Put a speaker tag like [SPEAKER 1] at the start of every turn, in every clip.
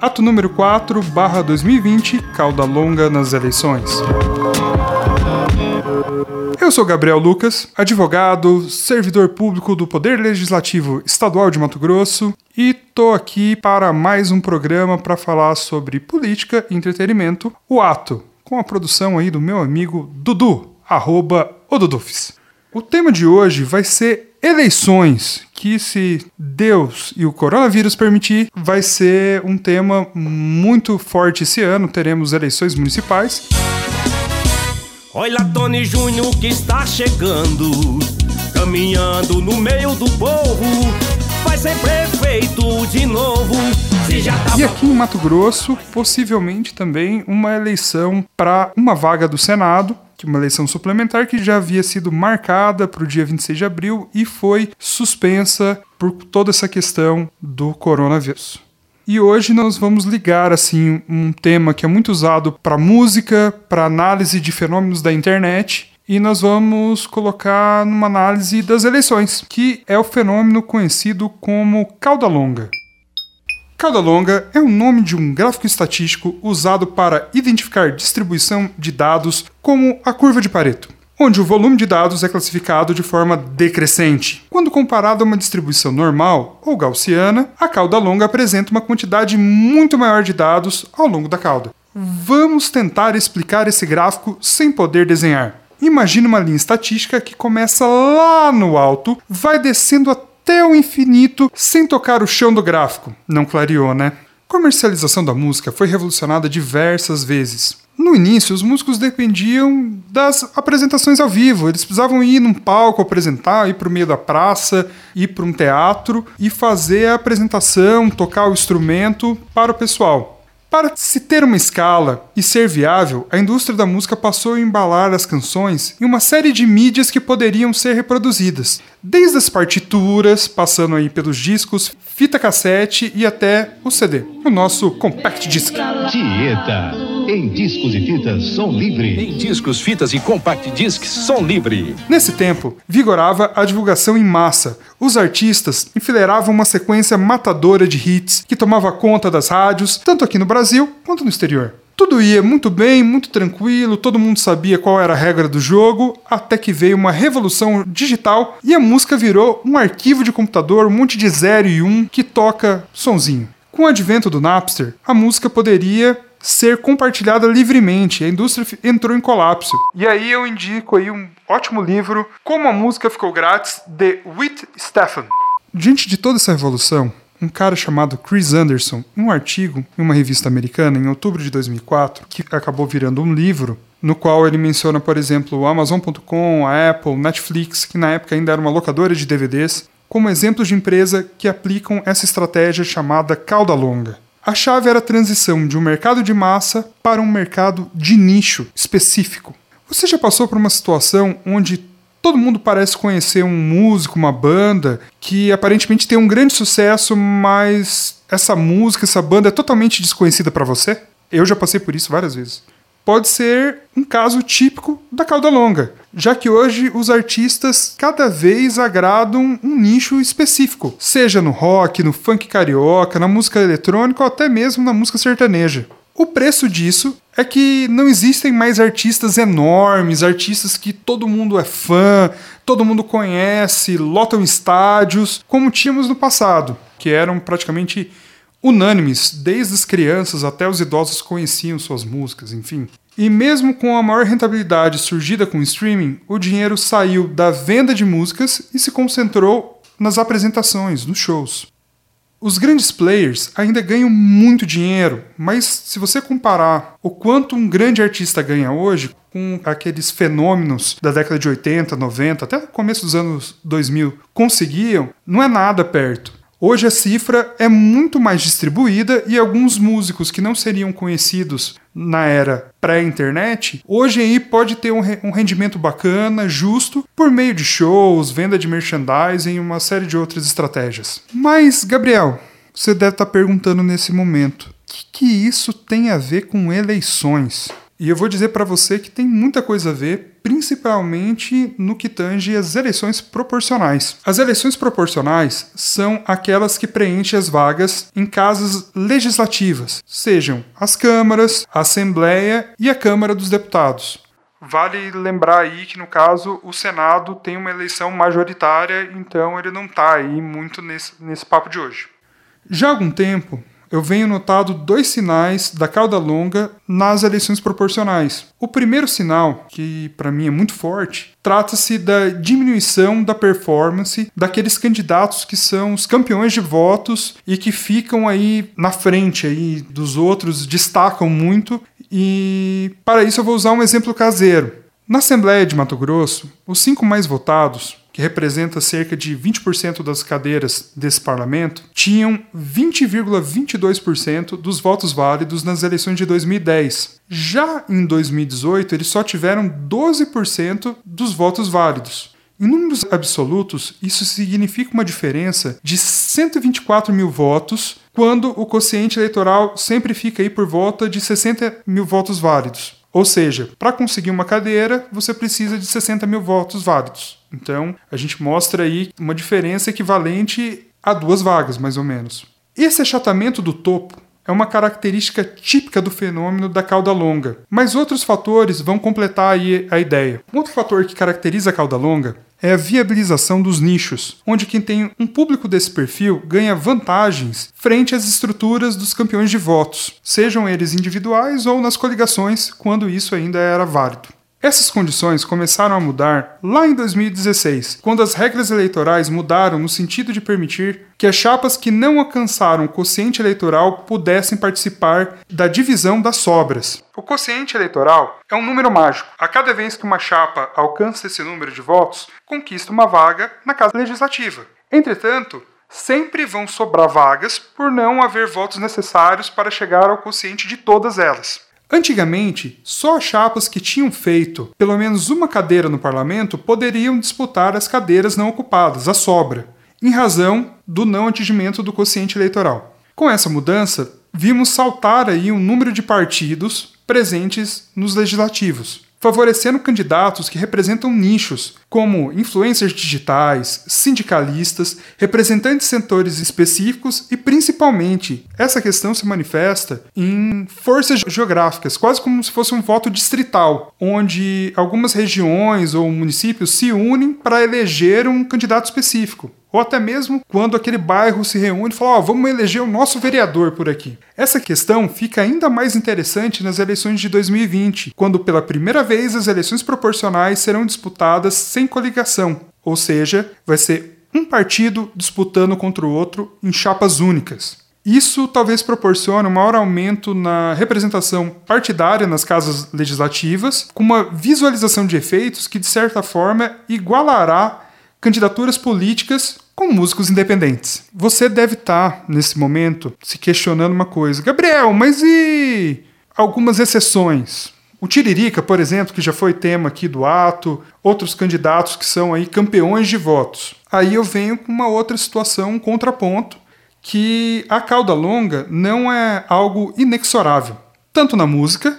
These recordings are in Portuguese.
[SPEAKER 1] Ato número 4, barra 2020, cauda longa nas eleições. Eu sou Gabriel Lucas, advogado, servidor público do Poder Legislativo Estadual de Mato Grosso e tô aqui para mais um programa para falar sobre política e entretenimento, o Ato, com a produção aí do meu amigo Dudu, arroba o Dudufis. O tema de hoje vai ser eleições, que se Deus e o coronavírus permitir, vai ser um tema muito forte esse ano, teremos eleições municipais.
[SPEAKER 2] Olha Tony Júnior que está chegando, caminhando no meio do povo, vai ser prefeito de novo. Tá
[SPEAKER 1] E aqui em Mato Grosso, possivelmente também uma eleição para uma vaga do Senado, que uma eleição suplementar que já havia sido marcada para o dia 26 de abril e foi suspensa por toda essa questão do coronavírus. E hoje nós vamos ligar assim um tema que é muito usado para música, para análise de fenômenos da internet, e nós vamos colocar numa análise das eleições, que é o fenômeno conhecido como cauda longa. Cauda longa é o nome de um gráfico estatístico usado para identificar distribuição de dados como a curva de Pareto, onde o volume de dados é classificado de forma decrescente. Quando comparado a uma distribuição normal ou gaussiana, a cauda longa apresenta uma quantidade muito maior de dados ao longo da cauda. Vamos tentar explicar esse gráfico sem poder desenhar. Imagine uma linha estatística que começa lá no alto, vai descendo até o infinito sem tocar o chão do gráfico. Não clareou, né? Comercialização da música foi revolucionada diversas vezes. No início, os músicos dependiam das apresentações ao vivo. Eles precisavam ir num palco apresentar, ir para o meio da praça, ir para um teatro e fazer a apresentação, tocar o instrumento para o pessoal. Para se ter uma escala e ser viável, a indústria da música passou a embalar as canções em uma série de mídias que poderiam ser reproduzidas, desde as partituras, passando aí pelos discos, fita cassete e até o CD, o nosso compact disc.
[SPEAKER 3] Tieta. Em discos e fitas, som livre.
[SPEAKER 4] Em discos, fitas e compact discs, som livre.
[SPEAKER 1] Nesse tempo, vigorava a divulgação em massa. Os artistas enfileiravam uma sequência matadora de hits que tomava conta das rádios, tanto aqui no Brasil quanto no exterior. Tudo ia muito bem, muito tranquilo, todo mundo sabia qual era a regra do jogo, até que veio uma revolução digital e a música virou um arquivo de computador, um monte de 0 e 1 um, que toca sonzinho. Com o advento do Napster, a música poderia ser compartilhada livremente. A indústria entrou em colapso. E aí eu indico aí um ótimo livro, Como a Música Ficou Grátis, de Whit Stephan. Diante de toda essa revolução, um cara chamado Chris Anderson, em um artigo em uma revista americana em outubro de 2004, que acabou virando um livro, no qual ele menciona, por exemplo, o Amazon.com, a Apple, Netflix, que na época ainda era uma locadora de DVDs, como exemplos de empresa que aplicam essa estratégia chamada cauda longa. A chave era a transição de um mercado de massa para um mercado de nicho específico. Você já passou por uma situação onde todo mundo parece conhecer um músico, uma banda que aparentemente tem um grande sucesso, mas essa música, essa banda é totalmente desconhecida para você? Eu já passei por isso várias vezes. Pode ser um caso típico da cauda longa, já que hoje os artistas cada vez agradam um nicho específico, seja no rock, no funk carioca, na música eletrônica ou até mesmo na música sertaneja. O preço disso é que não existem mais artistas enormes, artistas que todo mundo é fã, todo mundo conhece, lotam estádios, como tínhamos no passado, que eram praticamente unânimes, desde as crianças até os idosos conheciam suas músicas, enfim. E mesmo com a maior rentabilidade surgida com o streaming, o dinheiro saiu da venda de músicas e se concentrou nas apresentações, nos shows. Os grandes players ainda ganham muito dinheiro, mas se você comparar o quanto um grande artista ganha hoje com aqueles fenômenos da década de 80, 90, até começo dos anos 2000 conseguiam, não é nada perto. Hoje a cifra é muito mais distribuída e alguns músicos que não seriam conhecidos na era pré-internet, hoje aí pode ter um, um rendimento bacana, justo, por meio de shows, venda de merchandising e uma série de outras estratégias. Mas, Gabriel, você deve estar perguntando nesse momento: o que, que isso tem a ver com eleições? E eu vou dizer para você que tem muita coisa a ver, principalmente no que tange as eleições proporcionais. As eleições proporcionais são aquelas que preenchem as vagas em casas legislativas, sejam as câmaras, a Assembleia e a Câmara dos Deputados. Vale lembrar aí que, no caso, o Senado tem uma eleição majoritária, então ele não está aí muito nesse, nesse papo de hoje. Já há algum tempo, eu venho notado dois sinais da cauda longa nas eleições proporcionais. O primeiro sinal, que para mim é muito forte, trata-se da diminuição da performance daqueles candidatos que são os campeões de votos e que ficam aí na frente aí dos outros, destacam muito e para isso eu vou usar um exemplo caseiro. Na Assembleia de Mato Grosso, os cinco mais votados, que representa cerca de 20% das cadeiras desse parlamento, tinham 20,22% dos votos válidos nas eleições de 2010. Já em 2018, eles só tiveram 12% dos votos válidos. Em números absolutos, isso significa uma diferença de 124 mil votos, quando o quociente eleitoral sempre fica aí por volta de 60 mil votos válidos. Ou seja, para conseguir uma cadeira, você precisa de 60 mil votos válidos. Então, a gente mostra aí uma diferença equivalente a duas vagas, mais ou menos. Esse achatamento do topo é uma característica típica do fenômeno da cauda longa, mas outros fatores vão completar aí a ideia. Um outro fator que caracteriza a cauda longa é a viabilização dos nichos, onde quem tem um público desse perfil ganha vantagens frente às estruturas dos campeões de votos, sejam eles individuais ou nas coligações, quando isso ainda era válido. Essas condições começaram a mudar lá em 2016, quando as regras eleitorais mudaram no sentido de permitir que as chapas que não alcançaram o quociente eleitoral pudessem participar da divisão das sobras. O quociente eleitoral é um número mágico. A cada vez que uma chapa alcança esse número de votos, conquista uma vaga na Casa Legislativa. Entretanto, sempre vão sobrar vagas por não haver votos necessários para chegar ao quociente de todas elas. Antigamente, só as chapas que tinham feito pelo menos uma cadeira no parlamento poderiam disputar as cadeiras não ocupadas, a sobra, em razão do não atingimento do quociente eleitoral. Com essa mudança, vimos saltar aí um número de partidos presentes nos legislativos favorecendo candidatos que representam nichos, como influencers digitais, sindicalistas, representantes de setores específicos e, principalmente, essa questão se manifesta em forças geográficas, quase como se fosse um voto distrital, onde algumas regiões ou municípios se unem para eleger um candidato específico. Ou até mesmo quando aquele bairro se reúne e fala: oh, vamos eleger o nosso vereador por aqui. Essa questão fica ainda mais interessante nas eleições de 2020, quando pela primeira vez as eleições proporcionais serão disputadas sem coligação, ou seja, vai ser um partido disputando contra o outro em chapas únicas. Isso talvez proporcione um maior aumento na representação partidária nas casas legislativas, com uma visualização de efeitos que, de certa forma, igualará candidaturas políticas com músicos independentes. Você deve estar, nesse momento, se questionando uma coisa. Gabriel, mas e algumas exceções? O Tiririca, por exemplo, que já foi tema aqui do ato, outros candidatos que são aí campeões de votos. Aí eu venho com uma outra situação, um contraponto, que a cauda longa não é algo inexorável, tanto na música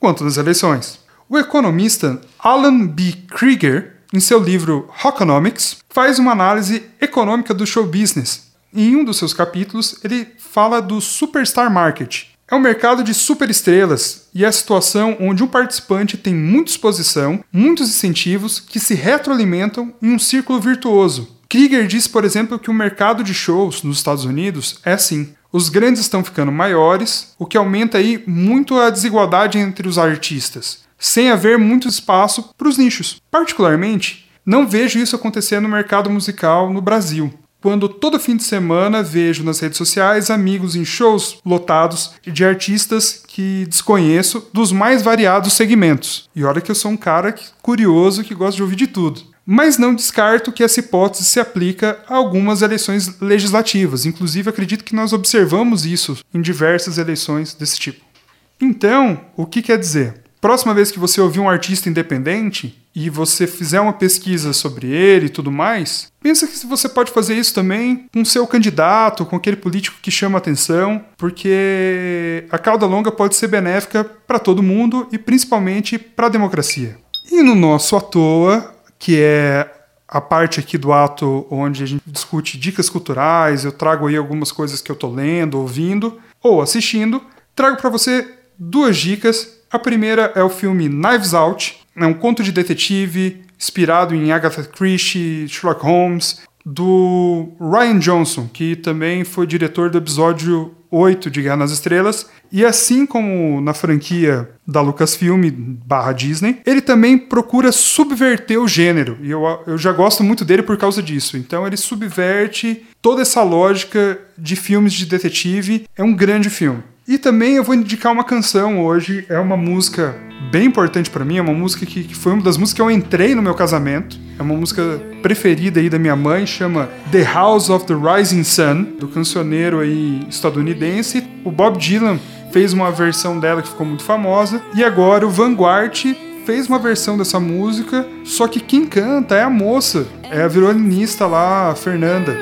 [SPEAKER 1] quanto nas eleições. O economista Alan B. Krieger em seu livro Rockonomics, faz uma análise econômica do show business. Em um dos seus capítulos, ele fala do superstar market. É um mercado de superestrelas e é a situação onde um participante tem muita exposição, muitos incentivos que se retroalimentam em um círculo virtuoso. Krieger diz, por exemplo, que o mercado de shows nos Estados Unidos é assim. Os grandes estão ficando maiores, o que aumenta aí muito a desigualdade entre os artistas sem haver muito espaço para os nichos. Particularmente, não vejo isso acontecer no mercado musical no Brasil. Quando todo fim de semana vejo nas redes sociais amigos em shows lotados de artistas que desconheço dos mais variados segmentos. E olha que eu sou um cara curioso que gosta de ouvir de tudo. Mas não descarto que essa hipótese se aplica a algumas eleições legislativas. Inclusive, acredito que nós observamos isso em diversas eleições desse tipo. Então, o que quer dizer? Próxima vez que você ouvir um artista independente e você fizer uma pesquisa sobre ele e tudo mais, pensa que você pode fazer isso também com seu candidato, com aquele político que chama atenção, porque a cauda longa pode ser benéfica para todo mundo e principalmente para a democracia. E no nosso à toa, que é a parte aqui do ato onde a gente discute dicas culturais, eu trago aí algumas coisas que eu tô lendo, ouvindo ou assistindo, trago para você duas dicas. A primeira é o filme Knives Out, é um conto de detetive inspirado em Agatha Christie, Sherlock Holmes, do Ryan Johnson, que também foi diretor do episódio 8 de Guerra nas Estrelas. E assim como na franquia da Lucasfilm barra Disney, ele também procura subverter o gênero. E eu, eu já gosto muito dele por causa disso. Então ele subverte toda essa lógica de filmes de detetive. É um grande filme. E também eu vou indicar uma canção hoje. É uma música bem importante para mim. É uma música que, que, foi uma das músicas que eu entrei no meu casamento. É uma música preferida aí da minha mãe. Chama The House of the Rising Sun, do cancioneiro aí estadunidense. O Bob Dylan fez uma versão dela que ficou muito famosa. E agora o Vanguard fez uma versão dessa música. Só que quem canta é a moça. É a violinista lá, a Fernanda.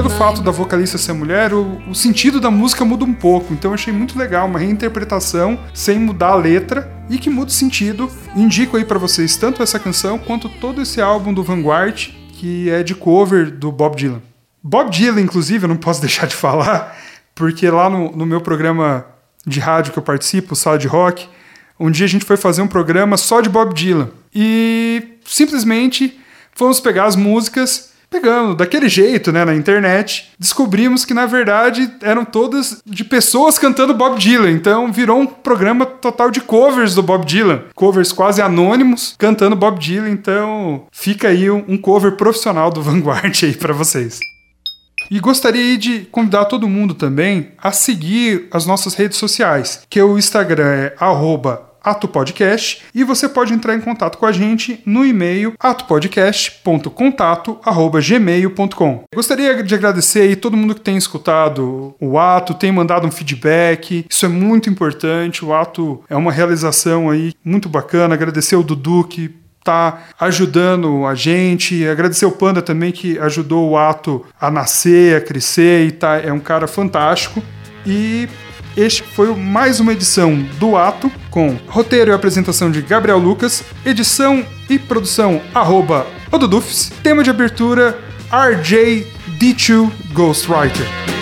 [SPEAKER 1] Pelo fato da vocalista ser mulher, o, o sentido da música muda um pouco, então eu achei muito legal, uma reinterpretação sem mudar a letra e que muda o sentido. Indico aí para vocês tanto essa canção quanto todo esse álbum do Vanguard, que é de cover do Bob Dylan. Bob Dylan, inclusive, eu não posso deixar de falar, porque lá no, no meu programa de rádio que eu participo, Sala de Rock, um dia a gente foi fazer um programa só de Bob Dylan. E simplesmente fomos pegar as músicas, pegando daquele jeito, né, na internet. Descobrimos que na verdade eram todas de pessoas cantando Bob Dylan. Então virou um programa total de covers do Bob Dylan. Covers quase anônimos cantando Bob Dylan. Então fica aí um cover profissional do Vanguard aí para vocês. E gostaria de convidar todo mundo também a seguir as nossas redes sociais, que o Instagram é arroba Ato Podcast e você pode entrar em contato com a gente no e-mail atopodcast.contato@gmail.com. Gostaria de agradecer aí todo mundo que tem escutado o Ato, tem mandado um feedback. Isso é muito importante. O Ato é uma realização aí muito bacana. Agradecer o Dudu que tá ajudando a gente. Agradecer o Panda também que ajudou o Ato a nascer, a crescer e tá é um cara fantástico. E este foi mais uma edição do Ato, com roteiro e apresentação de Gabriel Lucas, edição e produção arroba Odudufs, tema de abertura RJ D2 Ghostwriter.